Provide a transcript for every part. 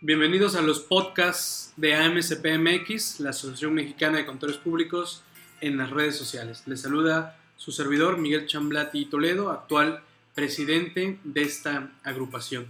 Bienvenidos a los podcasts de AMCPMX, la Asociación Mexicana de Contadores Públicos, en las redes sociales. Les saluda su servidor Miguel Chamblati Toledo, actual presidente de esta agrupación.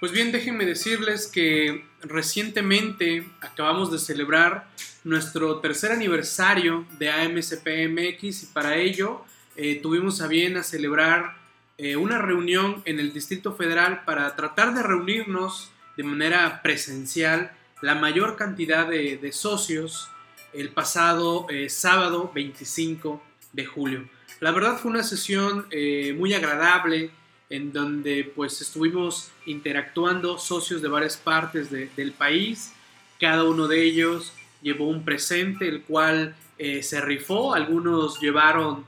Pues bien, déjenme decirles que recientemente acabamos de celebrar nuestro tercer aniversario de AMCPMX y para ello eh, tuvimos a bien a celebrar eh, una reunión en el Distrito Federal para tratar de reunirnos de manera presencial la mayor cantidad de, socios el pasado eh, sábado 25 de julio. La verdad fue una sesión eh, muy agradable en donde pues estuvimos interactuando socios de varias partes del país. Cada uno de ellos llevó un presente el cual eh, se rifó. Algunos llevaron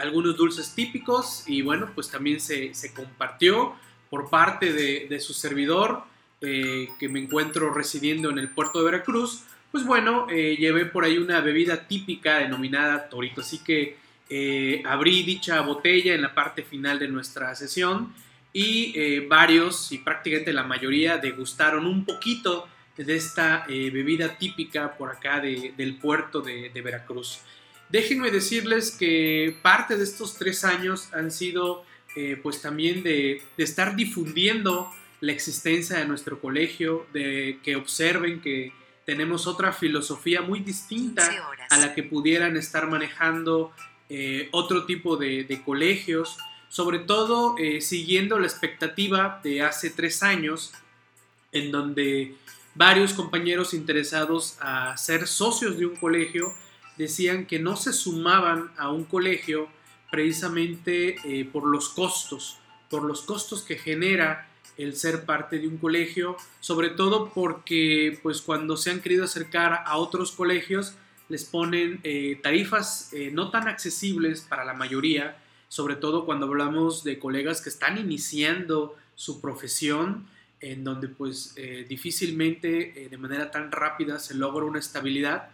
algunos dulces típicos y bueno pues también se, compartió por parte de, de su servidor eh, que me encuentro residiendo en el puerto de Veracruz, pues bueno, eh, llevé por ahí una bebida típica denominada torito. Así que eh, abrí dicha botella en la parte final de nuestra sesión y varios y prácticamente la mayoría degustaron un poquito de esta bebida típica por acá del puerto de, Veracruz. Déjenme decirles que parte de estos tres años han sido pues también de, de estar difundiendo la existencia de nuestro colegio, de que observen que tenemos otra filosofía muy distinta a la que pudieran estar manejando eh, otro tipo de, colegios, sobre todo eh, siguiendo la expectativa de hace tres años, en donde varios compañeros interesados a ser socios de un colegio decían que no se sumaban a un colegio precisamente eh, por los costos, por los costos que genera el ser parte de un colegio, sobre todo porque pues cuando se han querido acercar a otros colegios les ponen eh, tarifas eh, no tan accesibles para la mayoría, sobre todo cuando hablamos de colegas que están iniciando su profesión, en donde pues eh, difícilmente de manera tan rápida se logra una estabilidad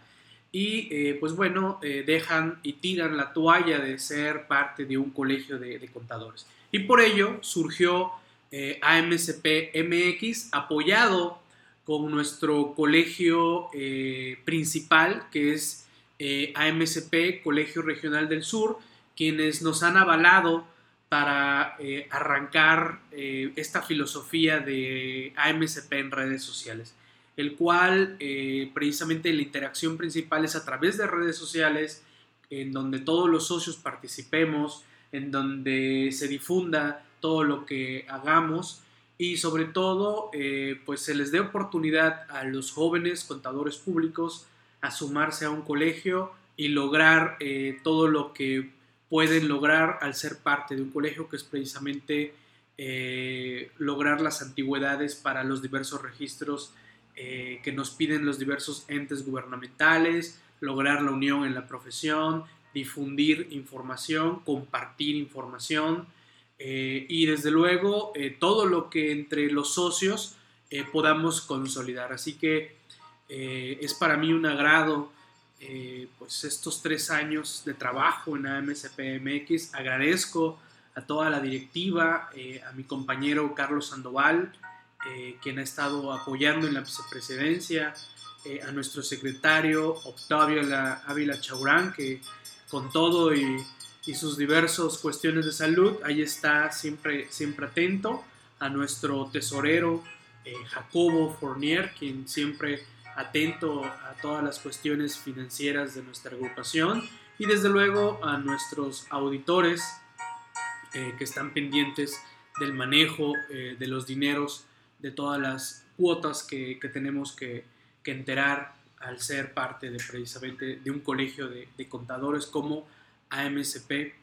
y pues bueno, dejan y tiran la toalla de ser parte de un colegio de, de contadores. Y por ello surgió eh, AMCP MX, apoyado con nuestro colegio eh, principal, que es eh, AMCP, Colegio Regional del Sur, quienes nos han avalado para arrancar esta filosofía de AMCP en redes sociales, el cual precisamente la interacción principal es a través de redes sociales, en donde todos los socios participemos, en donde se difunda todo lo que hagamos y sobre todo eh, pues se les dé oportunidad a los jóvenes contadores públicos a sumarse a un colegio y lograr eh, todo lo que pueden lograr al ser parte de un colegio que es precisamente eh, lograr las antigüedades para los diversos registros que nos piden los diversos entes gubernamentales, lograr la unión en la profesión, difundir información, compartir información, eh, y desde luego eh, todo lo que entre los socios eh, podamos consolidar. Así que es para mí un agrado pues estos tres años de trabajo en AMCPMX. Agradezco a toda la directiva, a mi compañero Carlos Sandoval, quien ha estado apoyando en la vicepresidencia, a nuestro secretario Octavio Ávila Chaurán, que con todo y y sus diversas cuestiones de salud. Ahí está siempre, siempre atento a nuestro tesorero eh, Jacobo Fournier, quien siempre atento a todas las cuestiones financieras de nuestra agrupación y desde luego a nuestros auditores eh, que están pendientes del manejo eh, de los dineros, de todas las cuotas que, tenemos que, enterar al ser parte de precisamente de un colegio de, de contadores como AMSP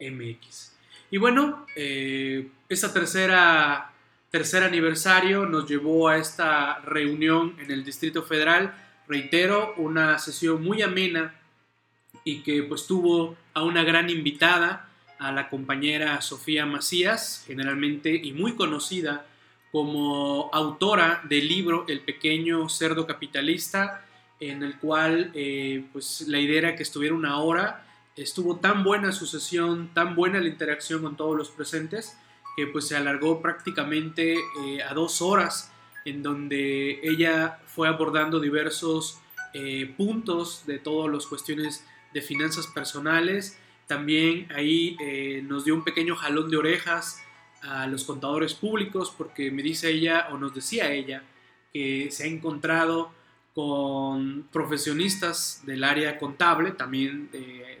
MX. Y bueno, eh, tercera tercer aniversario nos llevó a esta reunión en el Distrito Federal. Reitero, una sesión muy amena y que pues tuvo a una gran invitada, a la compañera Sofía Macías, generalmente y muy conocida como autora del libro El pequeño cerdo capitalista, en el cual eh, pues la idea era que estuviera una hora estuvo tan buena su sesión, tan buena la interacción con todos los presentes, que pues se alargó prácticamente eh, a dos horas en donde ella fue abordando diversos eh, puntos de todas las cuestiones de finanzas personales. También ahí eh, nos dio un pequeño jalón de orejas a los contadores públicos porque me dice ella o nos decía ella que se ha encontrado con profesionistas del área contable, también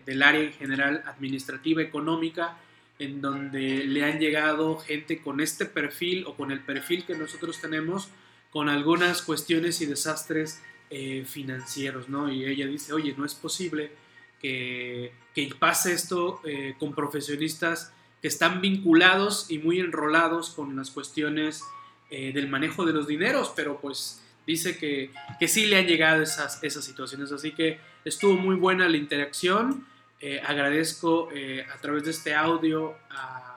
del área en general administrativa, económica, en donde le han llegado gente con este perfil o con el perfil que nosotros tenemos, con algunas cuestiones y desastres eh, financieros, ¿no? Y ella dice, oye, no es posible que, que pase esto eh, con profesionistas que están vinculados y muy enrolados con las cuestiones eh, del manejo de los dineros, pero pues dice que, que sí le han llegado esas, esas situaciones, así que estuvo muy buena la interacción eh, agradezco eh, a través de este audio a,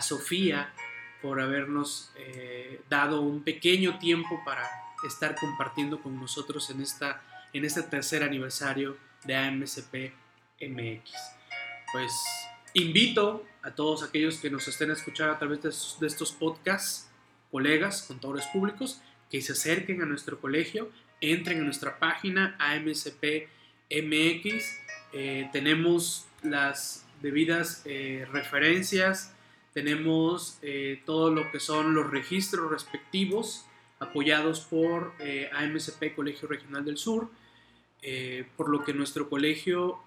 Sofía por habernos eh, dado un pequeño tiempo para estar compartiendo con nosotros en, esta, en este tercer aniversario de AMCP MX. Pues invito a todos aquellos que nos estén escuchando a través de, de estos podcasts, colegas, contadores públicos, que se acerquen a nuestro colegio, entren a nuestra página AMCP MX eh, tenemos las debidas eh, referencias, tenemos eh, todo lo que son los registros respectivos apoyados por AMCP Colegio Regional del Sur, por lo que nuestro colegio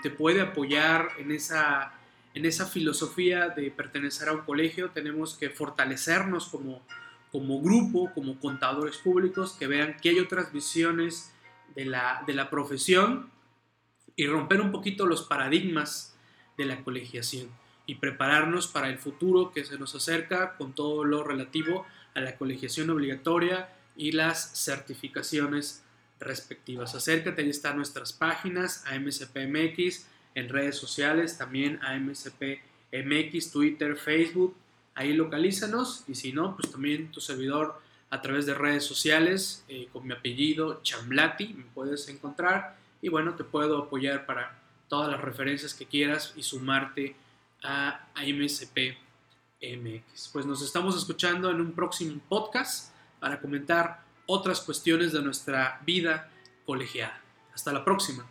te puede apoyar en esa, en esa filosofía de pertenecer a un colegio, tenemos que fortalecernos como, como grupo, como contadores públicos, que vean que hay otras visiones de la, de la profesión y romper un poquito los paradigmas de la colegiación y prepararnos para el futuro que se nos acerca con todo lo relativo a la colegiación obligatoria y las certificaciones respectivas. Acércate, ahí están nuestras páginas, AMCPMX, en redes sociales, también AMCPMX, Twitter, Facebook, ahí localízanos y si no, pues también tu servidor a través de redes sociales eh, con mi apellido Chamblati me puedes encontrar y bueno, te puedo apoyar para todas las referencias que quieras y sumarte a, MSP MX. Pues nos estamos escuchando en un próximo podcast para comentar otras cuestiones de nuestra vida colegiada. Hasta la próxima.